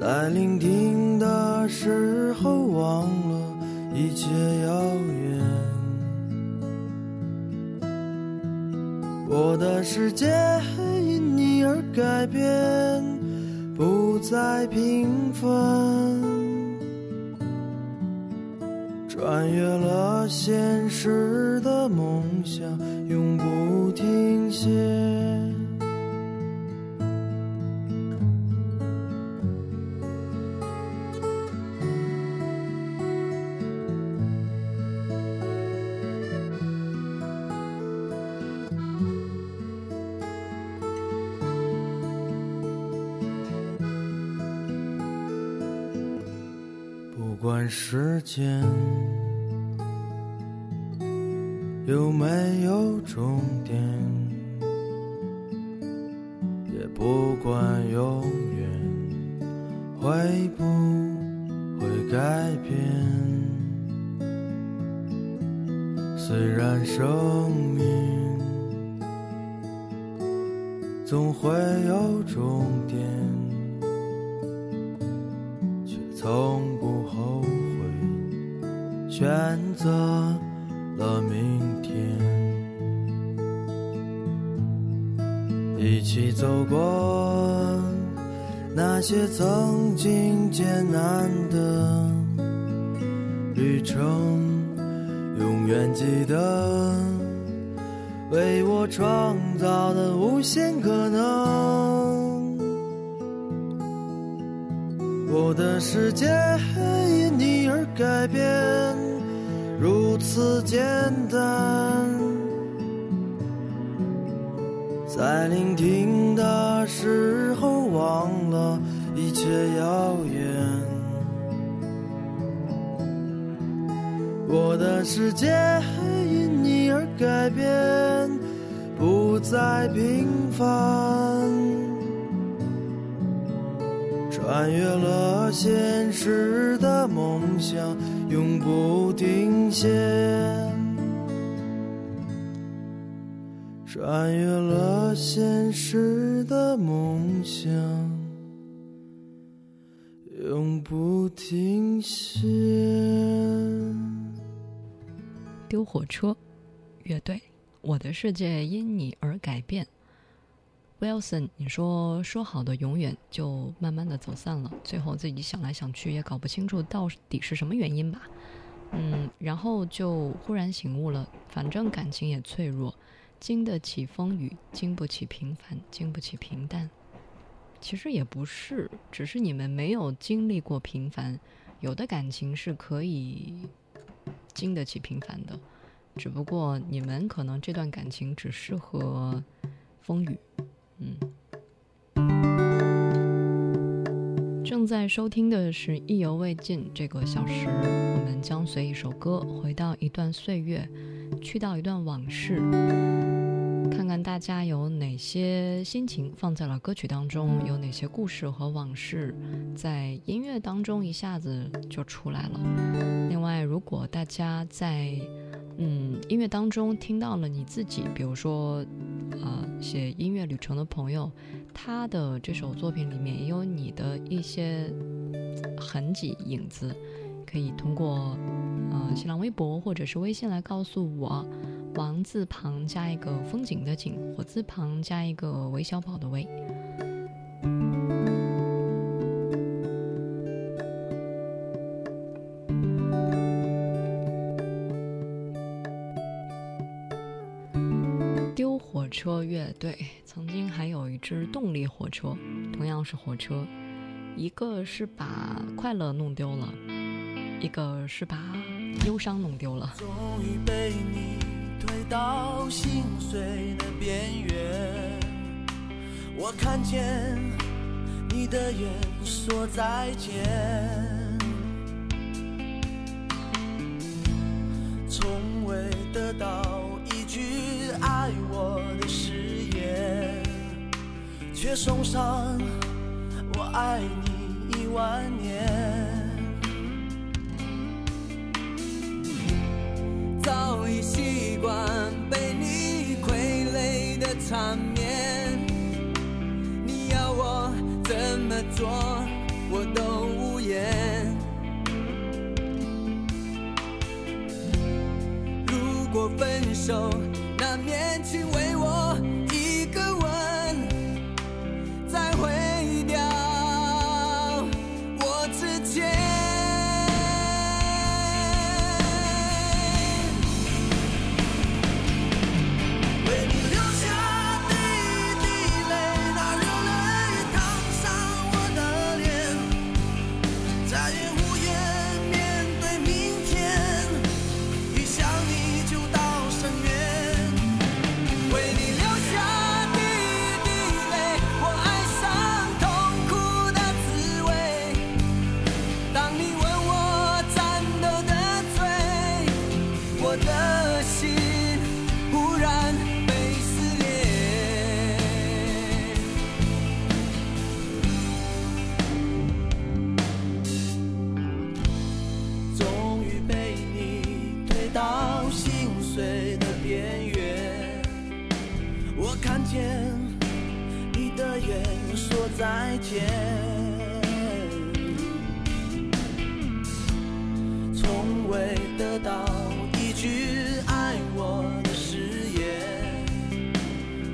在聆听的时候，忘了一切遥远。我的世界因你而改变。不再平凡，穿越了现实间有没旅程，永远记得为我创造的无限可能。我的世界因你而改变。如此简单，在聆听的时候忘了一切遥远。我的世界因你而改变，不再平凡，穿越了现实的梦想。永不停歇，穿越了现实的梦想，永不停歇。丢火车乐队，我的世界因你而改变。Wilson，你说说好的永远就慢慢的走散了，最后自己想来想去也搞不清楚到底是什么原因吧。嗯，然后就忽然醒悟了，反正感情也脆弱，经得起风雨，经不起平凡，经不起平淡。其实也不是，只是你们没有经历过平凡，有的感情是可以经得起平凡的，只不过你们可能这段感情只适合风雨。嗯，正在收听的是意犹未尽这个小时，我们将随一首歌回到一段岁月，去到一段往事，看看大家有哪些心情放在了歌曲当中，有哪些故事和往事在音乐当中一下子就出来了。另外，如果大家在嗯音乐当中听到了你自己，比如说呃写音乐旅程的朋友，他的这首作品里面也有你的一些痕迹影子。可以通过呃新浪微博或者是微信来告诉我，王字旁加一个风景的景，火字旁加一个韦小宝的韦。丢火车乐队曾经还有一支动力火车，同样是火车，一个是把快乐弄丢了。一个是把忧伤弄丢了。终于被你推到心碎的边缘，我看见你的眼说再见，从未得到一句爱我的誓言，却送上我爱你一万年。说，我都无言。如果分手，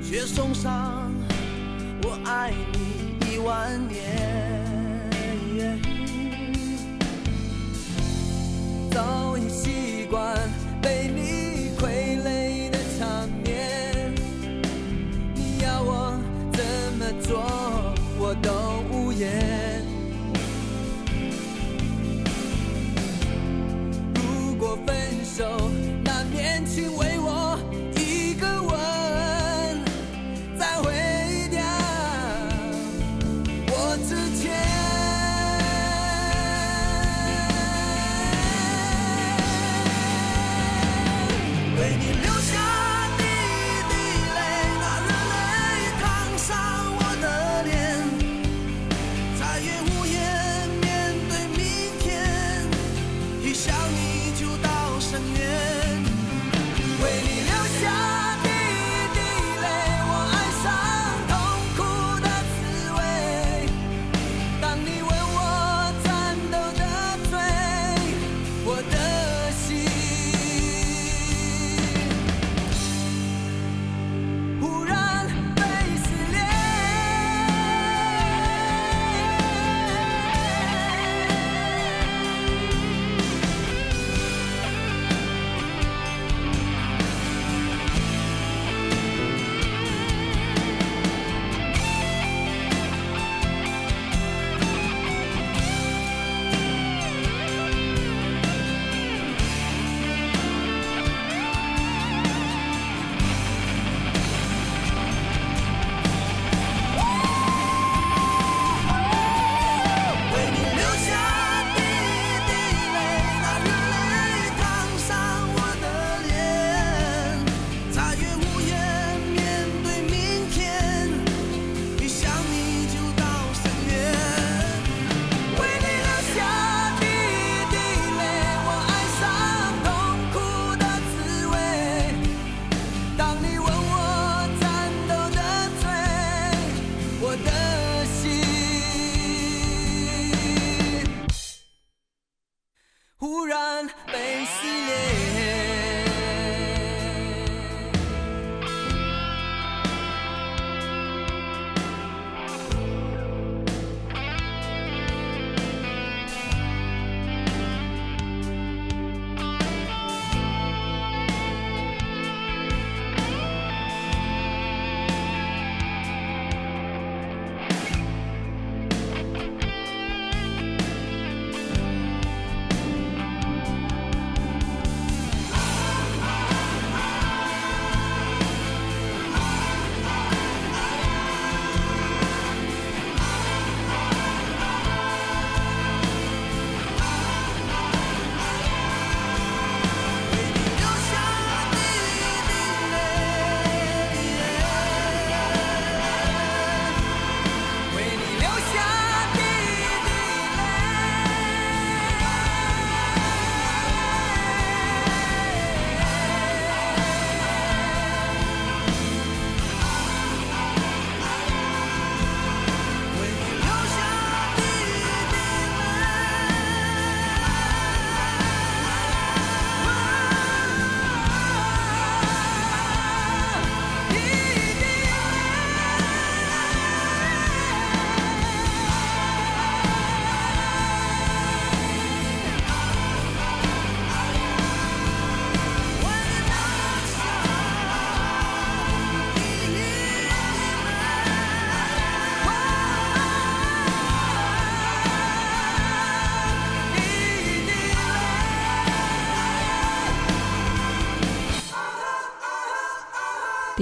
却送上我爱你一万年。早已习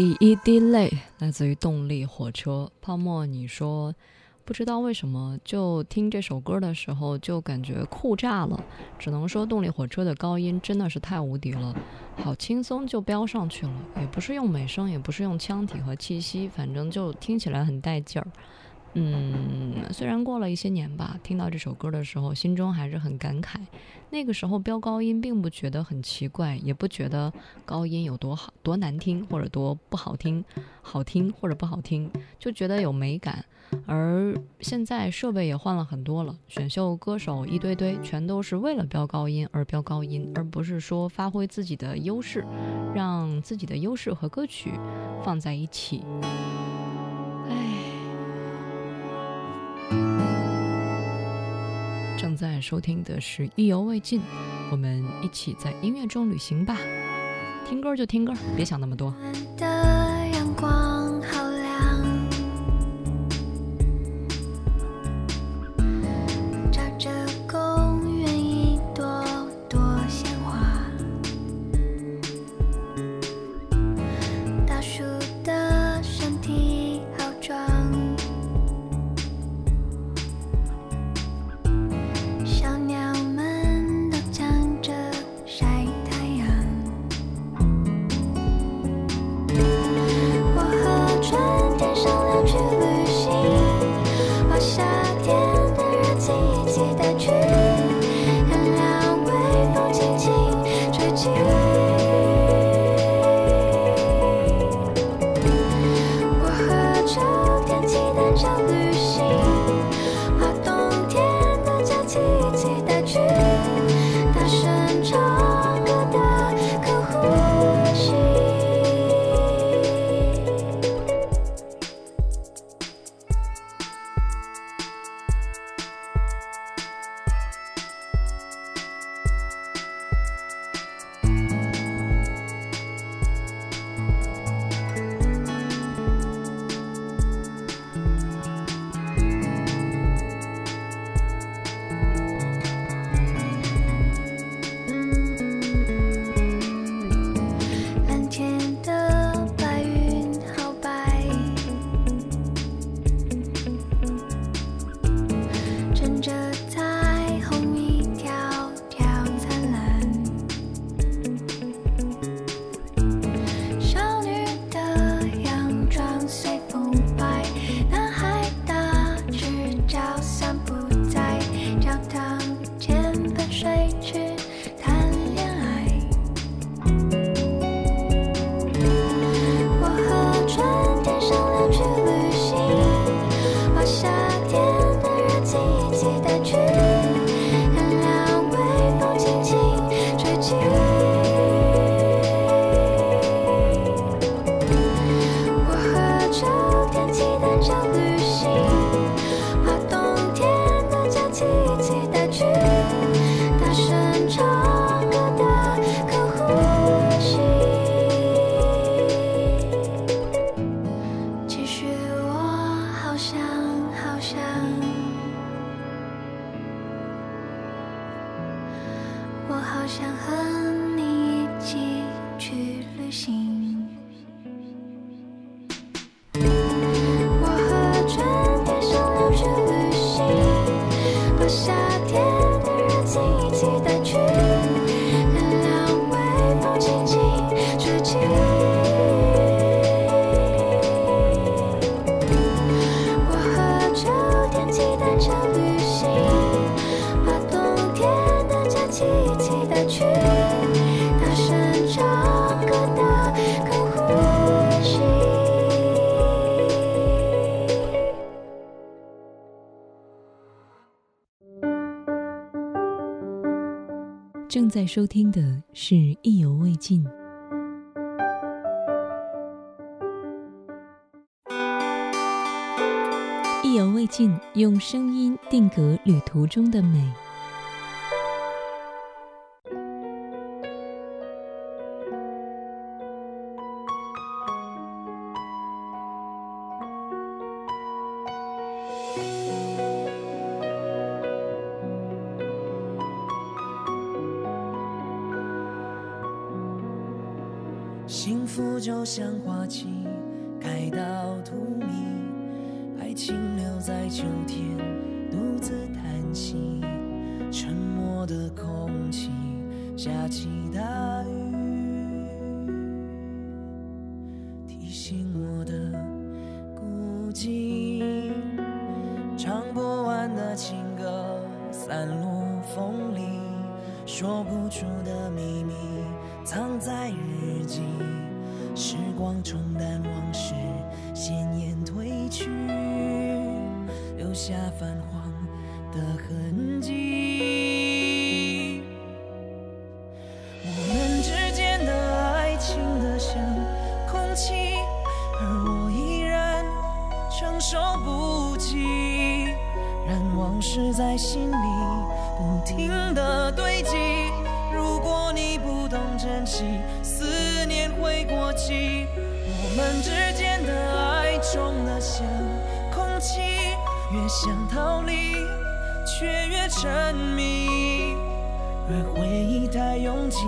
第一滴泪来自于动力火车。泡沫，你说不知道为什么，就听这首歌的时候就感觉酷炸了。只能说动力火车的高音真的是太无敌了，好轻松就飙上去了，也不是用美声，也不是用腔体和气息，反正就听起来很带劲儿。嗯，虽然过了一些年吧，听到这首歌的时候，心中还是很感慨。那个时候飙高音并不觉得很奇怪，也不觉得高音有多好、多难听或者多不好听，好听或者不好听，就觉得有美感。而现在设备也换了很多了，选秀歌手一堆堆，全都是为了飙高音而飙高音，而不是说发挥自己的优势，让自己的优势和歌曲放在一起。正在收听的是意犹未尽，我们一起在音乐中旅行吧。听歌就听歌，别想那么多。收听的是《意犹未尽》，意犹未尽，用声音定格旅途中的美。秘密藏在日记。时光冲淡往事，鲜艳褪去，留下泛黄的痕迹。我们之间的爱情的像空气，而我依然承受不起，让往事在心里不停的堆积。珍惜，思念会过期。我们之间的爱重得像空气，越想逃离，却越沉迷。而回忆太拥挤，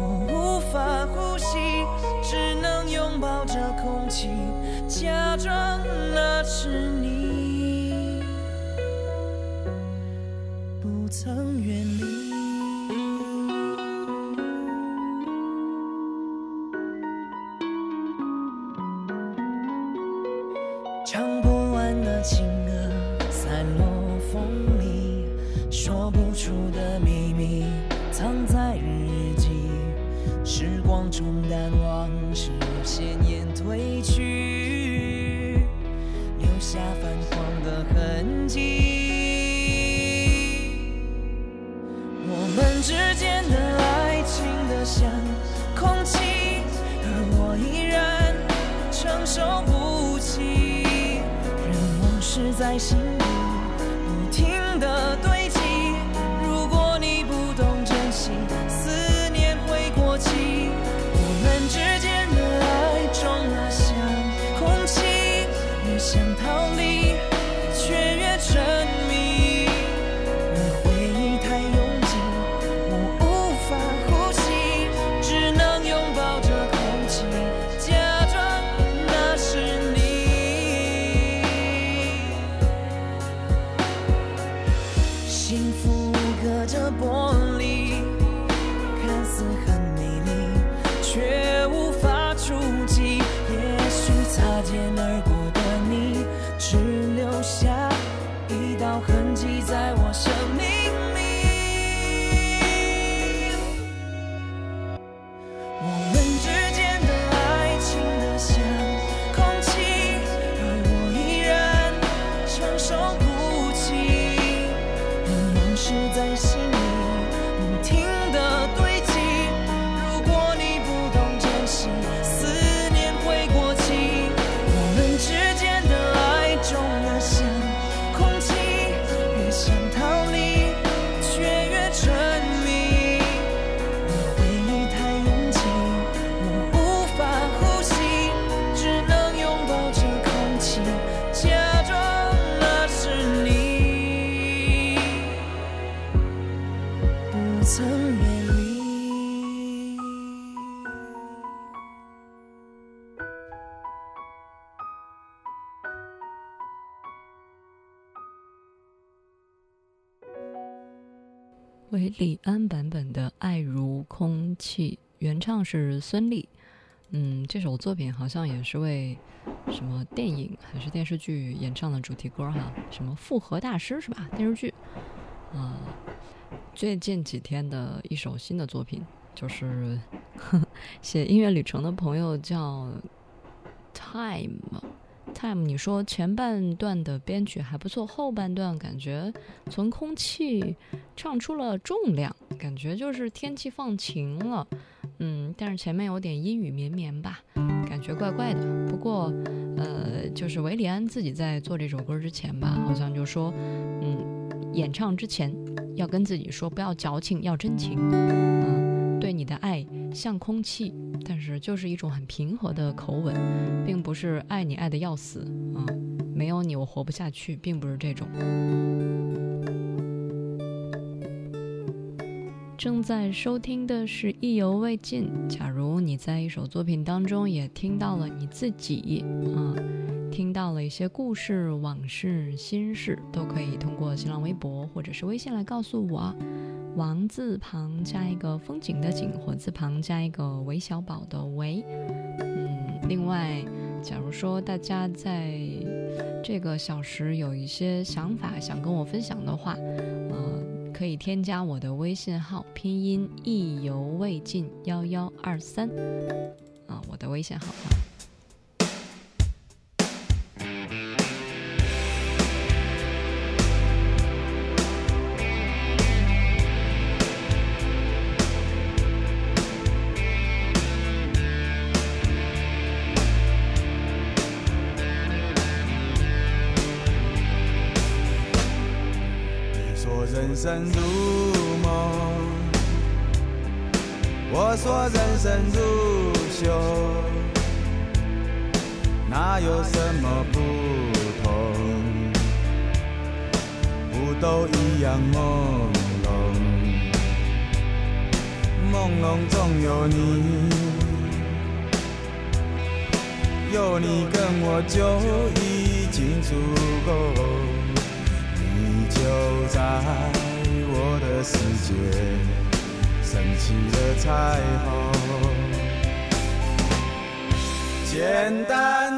我无法呼吸，只能拥抱着空气，假装那是你，在心里不停的堆积。如果你不懂珍惜，曾美丽。为李安版本的《爱如空气》，原唱是孙俪。嗯，这首作品好像也是为什么电影还是电视剧演唱的主题歌哈？什么复合大师是吧？电视剧啊、最近几天的一首新的作品，就是 写音乐旅程的朋友叫 Time。Time，你说前半段的编曲还不错，后半段感觉从空气唱出了重量，感觉就是天气放晴了，嗯，但是前面有点阴雨绵绵吧，感觉怪怪的。不过，呃，就是韦礼安自己在做这首歌之前吧，好像就说，嗯，演唱之前要跟自己说不要矫情，要真情，嗯，对你的爱像空气，但是就是一种很平和的口吻，并不是爱你爱的要死啊、没有你我活不下去，并不是这种。正在收听的是意犹未尽。假如你在一首作品当中也听到了你自己，啊，听到了一些故事、往事、心事，都可以通过新浪微博或者是微信来告诉我。王字旁加一个风景的景，火字旁加一个韦小宝的韦。嗯，另外，假如说大家在这个小时有一些想法想跟我分享的话，呃。可以添加我的微信号，拼音意犹未尽幺幺二三，啊，我的微信号。生如梦，我说人生如秀，哪有什么不同？不都一样朦胧？朦胧中有你，有你跟我就已经足够，你就在。我的世界升起了彩虹，简单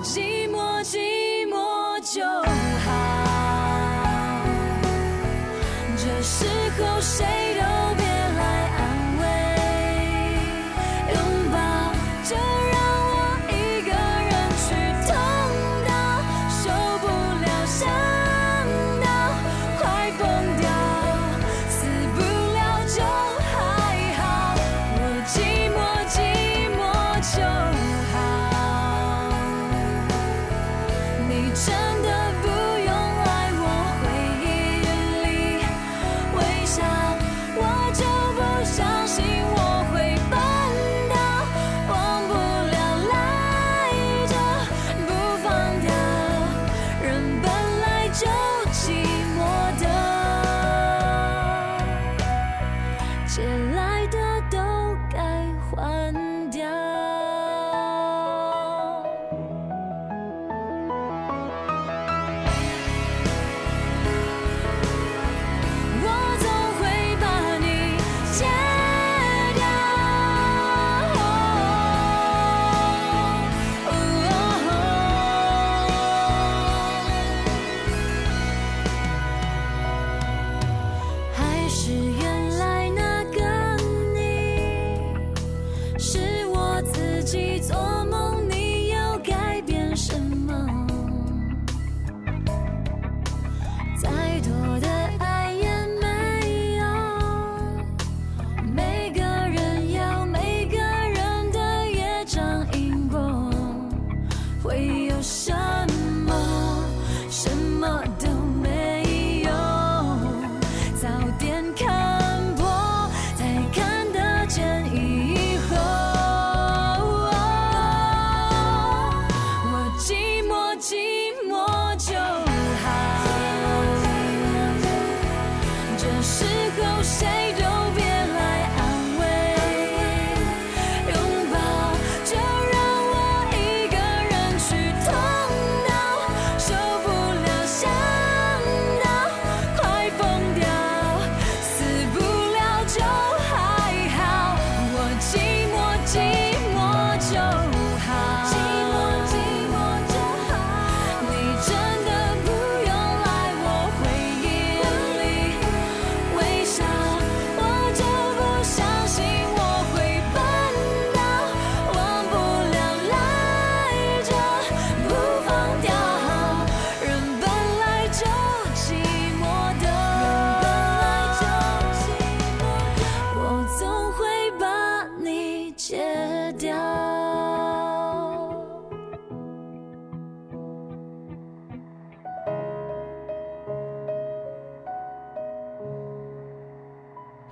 我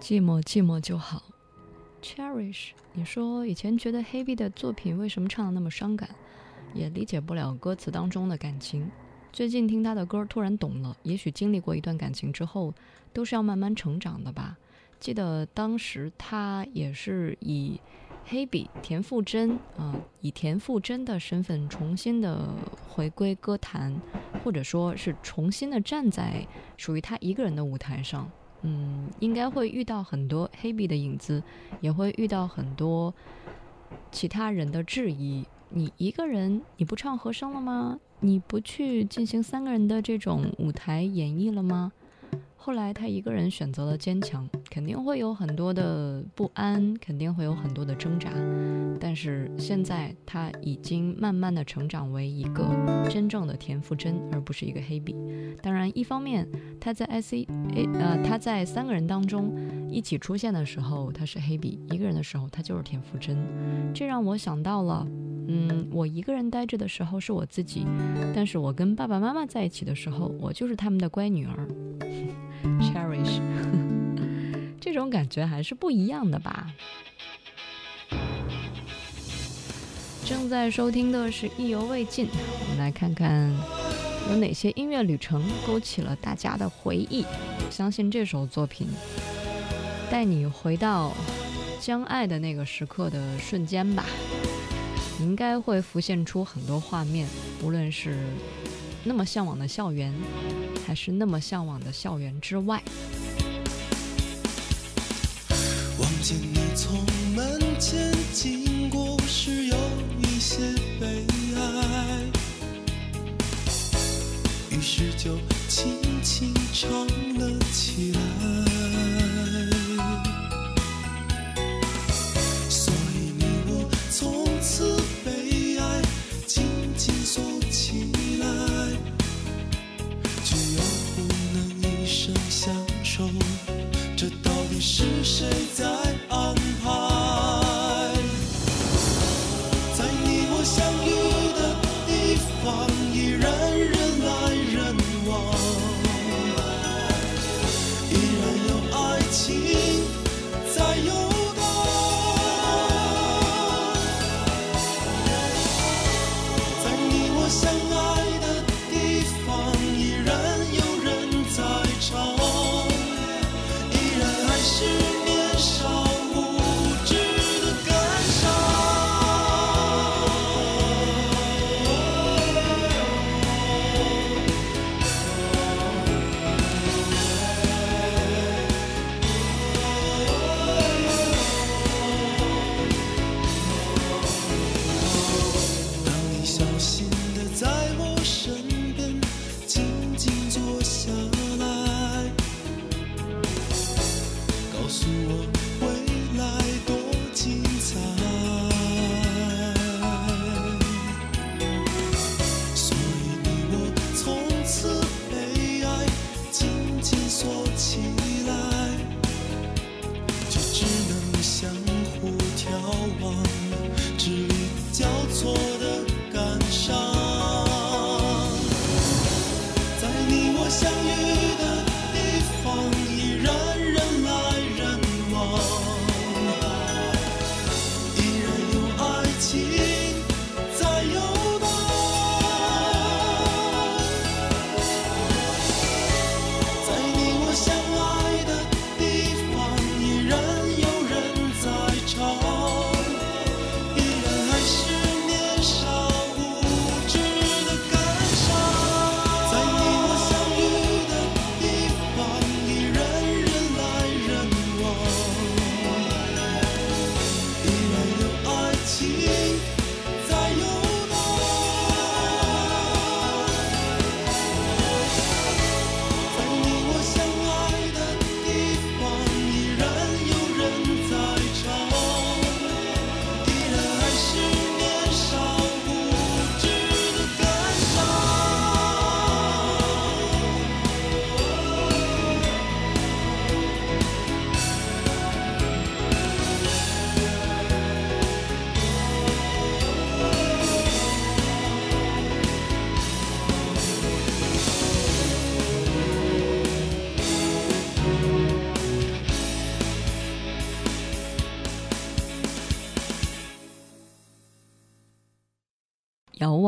寂寞寂寞就好。Cherish，你说以前觉得 Hebe 的作品为什么唱的那么伤感，也理解不了歌词当中的感情。最近听他的歌，突然懂了。也许经历过一段感情之后，都是要慢慢成长的吧。记得当时他也是以 Hebe 田馥甄啊、以田馥甄的身份重新的回归歌坛，或者说是重新的站在属于他一个人的舞台上。嗯，应该会遇到很多黑笔的影子，也会遇到很多其他人的质疑。你一个人，你不唱和声了吗？你不去进行三个人的这种舞台演绎了吗？后来他一个人选择了坚强，肯定会有很多的不安，肯定会有很多的挣扎，但是现在他已经慢慢的成长为一个真正的田馥甄，而不是一个黑笔。当然，一方面他在 S E A 呃他在三个人当中一起出现的时候他是黑笔，一个人的时候他就是田馥甄，这让我想到了。嗯，我一个人待着的时候是我自己，但是我跟爸爸妈妈在一起的时候，我就是他们的乖女儿。这种感觉还是不一样的吧。正在收听的是《意犹未尽》，我们来看看有哪些音乐旅程勾起了大家的回忆。相信这首作品带你回到将爱的那个时刻的瞬间吧，你应该会浮现出很多画面，无论是那么向往的校园，还是那么向往的校园之外。望见你从门前经过时，有一些悲哀，于是就轻轻唱告诉我。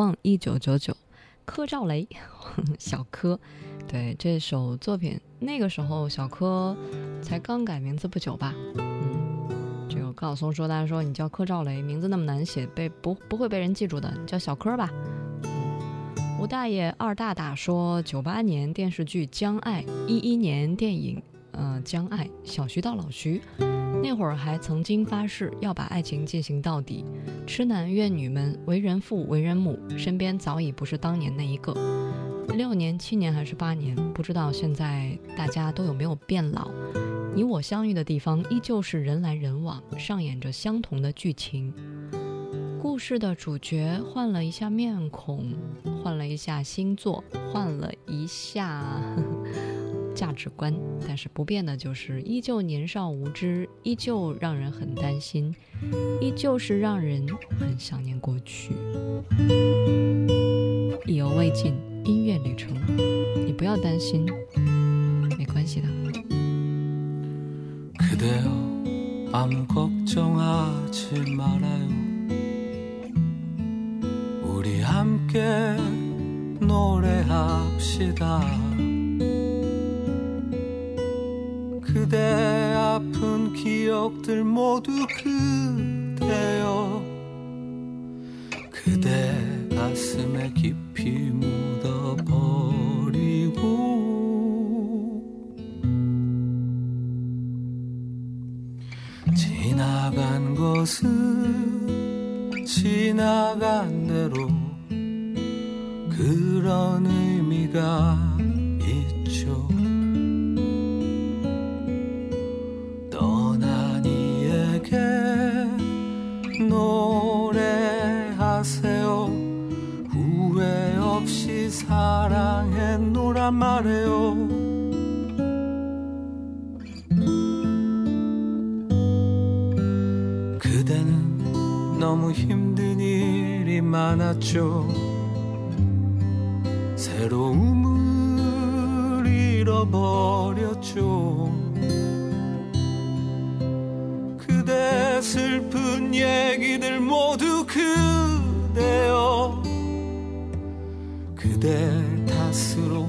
望一九九九，柯兆雷，小柯，对这首作品，那个时候小柯才刚改名字不久吧，嗯，这个高晓松说，他说你叫柯兆雷，名字那么难写，被不不会被人记住的，你叫小柯吧。吴大爷二大大说，九八年电视剧《将爱》，一一年电影，呃，《将爱》，小徐到老徐，那会儿还曾经发誓要把爱情进行到底。痴男怨女们为人父为人母，身边早已不是当年那一个。六年、七年还是八年，不知道现在大家都有没有变老。你我相遇的地方依旧是人来人往，上演着相同的剧情。故事的主角换了一下面孔，换了一下星座，换了一下呵呵价值观，但是不变的就是依旧年少无知，依旧让人很担心，依旧是让人很想念过去。意犹未尽，音乐旅程，你不要担心，没关系的。 그대여 아무 걱정하지 말아요 우리 함께 노래합시다 기억들 모두 그대여. 그대 가슴에 깊이 묻어버리고. 지나간 것은 지나간 대로 그런 의미가 말해요. 그대는 너무 힘든 일이 많았죠. 새로움을 잃어버렸죠. 그대 슬픈 얘기들 모두 그대여. 그대 탓으로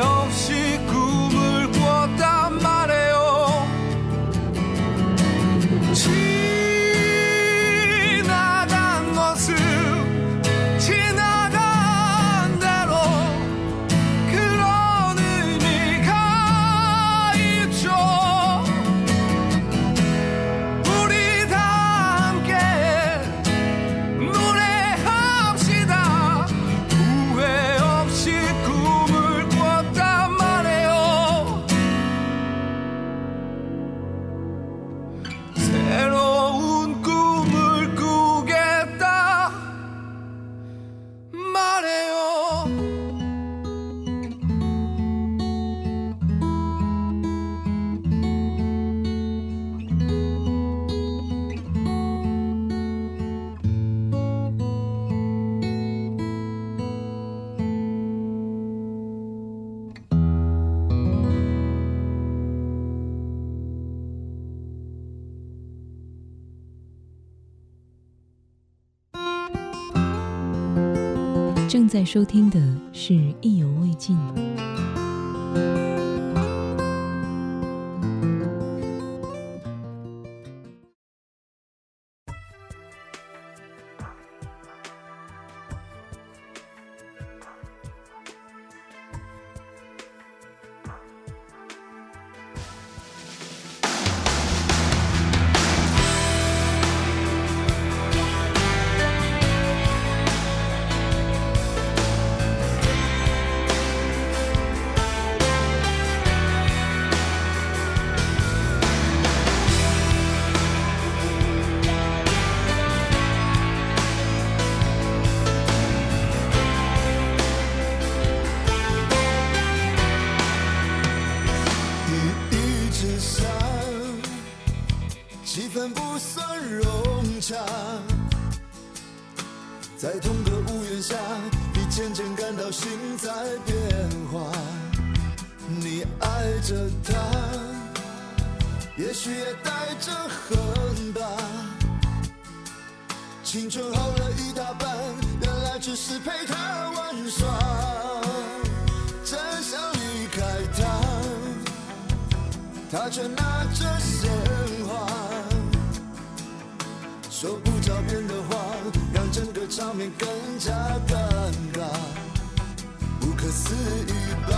正在收听的是《意犹未尽》。他却拿着鲜花，说不着边的话，让整个场面更加尴尬，不可思议吧？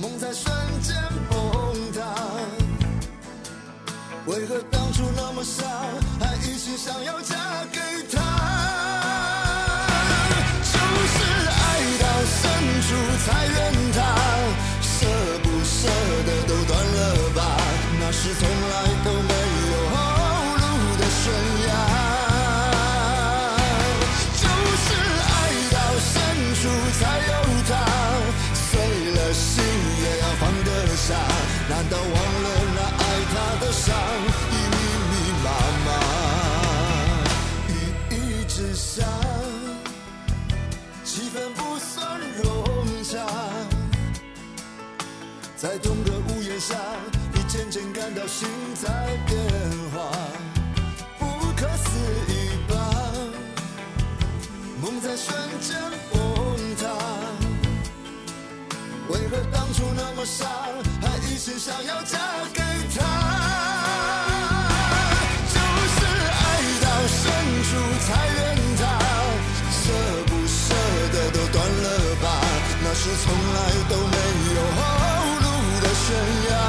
梦在瞬间崩塌。为何当初那么傻，还一心想要嫁给他？就是爱到深处才是从来都没有后路的悬崖。就是爱到深处才有他，碎了心也要放得下。难道忘了那爱他的伤已密密麻麻？雨一直下，气氛不算融洽。在同个屋檐下，渐渐感到心在变化，不可思议吧？梦在瞬间崩塌。为何当初那么傻，还一心想要嫁给他？就是爱到深处才怨他，舍不舍得都断了吧，那是从来都没有后路的悬崖。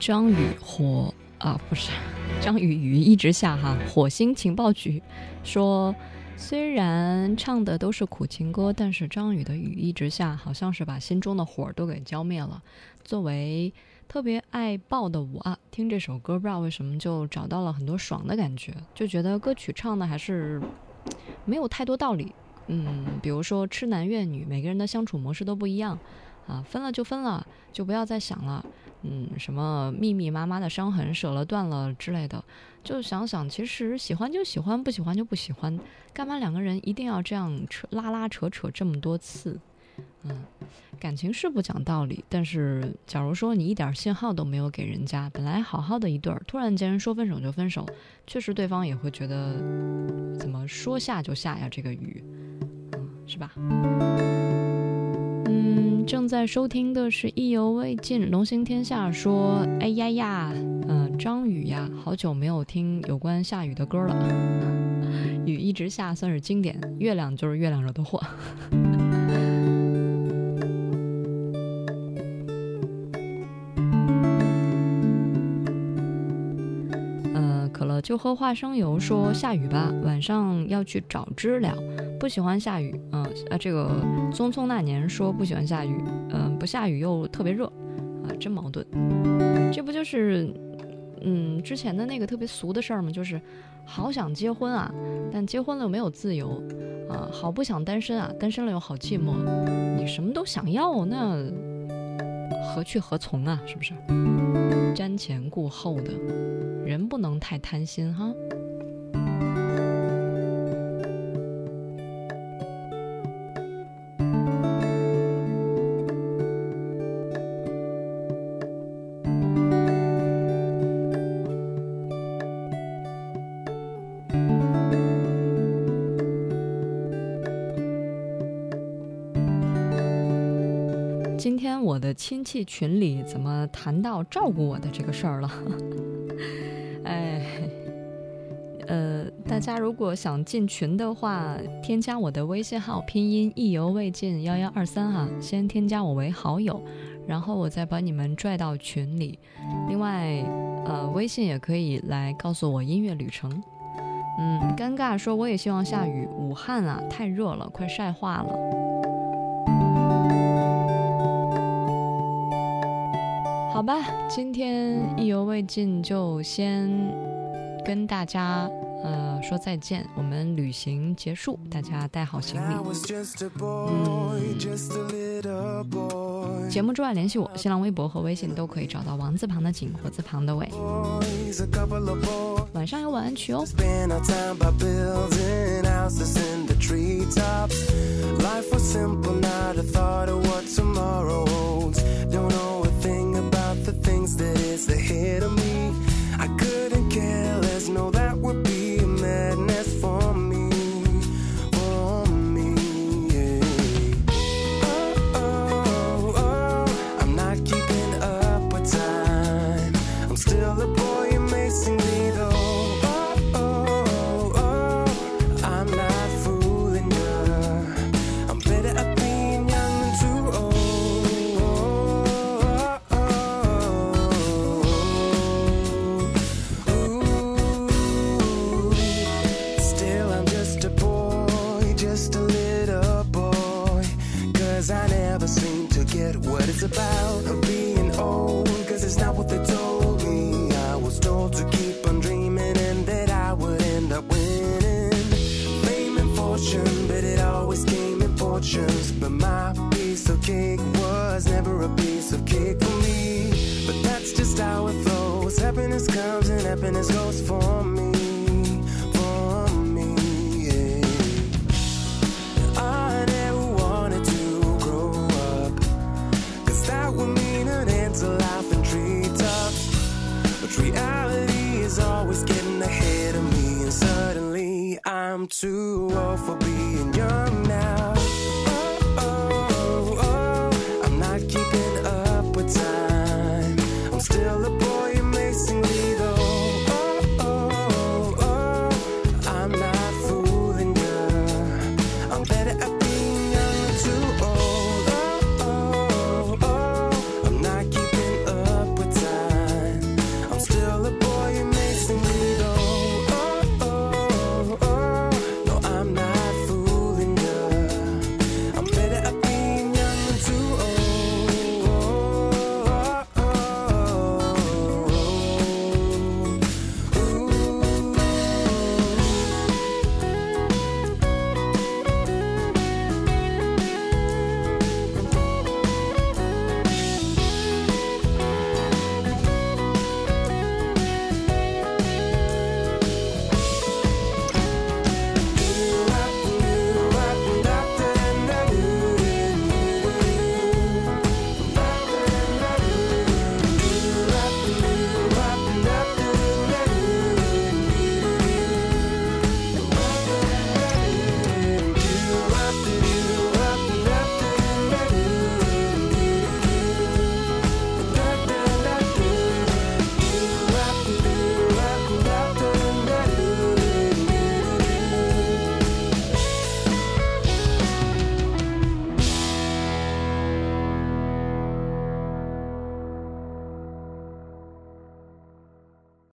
张宇火啊，不是张宇雨一直下哈。火星情报局说，虽然唱的都是苦情歌，但是张宇的雨一直下，好像是把心中的火都给浇灭了。作为特别爱爆的我啊，听这首歌不知道为什么就找到了很多爽的感觉，就觉得歌曲唱的还是没有太多道理。嗯，比如说痴男怨女，每个人的相处模式都不一样啊，分了就分了，就不要再想了。嗯，什么密密麻麻的伤痕，舍了断了之类的，就想想，其实喜欢就喜欢，不喜欢就不喜欢，干嘛两个人一定要这样扯拉拉扯扯这么多次？嗯，感情是不讲道理，但是假如说你一点信号都没有给人家，本来好好的一对儿，突然间说分手就分手，确实对方也会觉得怎么说下就下呀，这个雨，嗯，是吧？正在收听的是意犹未尽，龙行天下说：“哎呀呀，嗯、张宇呀，好久没有听有关下雨的歌了。雨一直下，算是经典。月亮就是月亮惹的祸。就喝花生油说下雨吧，晚上要去找知了。不喜欢下雨，嗯、啊，这个匆匆那年说不喜欢下雨，嗯、不下雨又特别热，啊，真矛盾。这不就是，嗯，之前的那个特别俗的事儿吗？就是好想结婚啊，但结婚了又没有自由，啊，好不想单身啊，单身了又好寂寞。你什么都想要，那何去何从啊？是不是？瞻前顾后的，人不能太贪心哈。我的亲戚群里怎么谈到照顾我的这个事儿了？哎，呃，大家如果想进群的话，添加我的微信号，拼音意犹未尽幺幺二三哈，先添加我为好友，然后我再把你们拽到群里。另外，呃，微信也可以来告诉我音乐旅程。嗯，尴尬说我也希望下雨，武汉啊太热了，快晒化了。好吧，今天意犹未尽，就先跟大家呃说再见。我们旅行结束，大家带好行李。was a a. 节目之外联系我，新浪微博和微信都可以找到王字旁的景，火字旁的伟。A of. 晚上有晚安曲哦。That is the ahead of me. How. Happiness comes and happiness goes for me. I never wanted to grow that would mean an end to. But reality is always getting ahead of me. And suddenly I'm too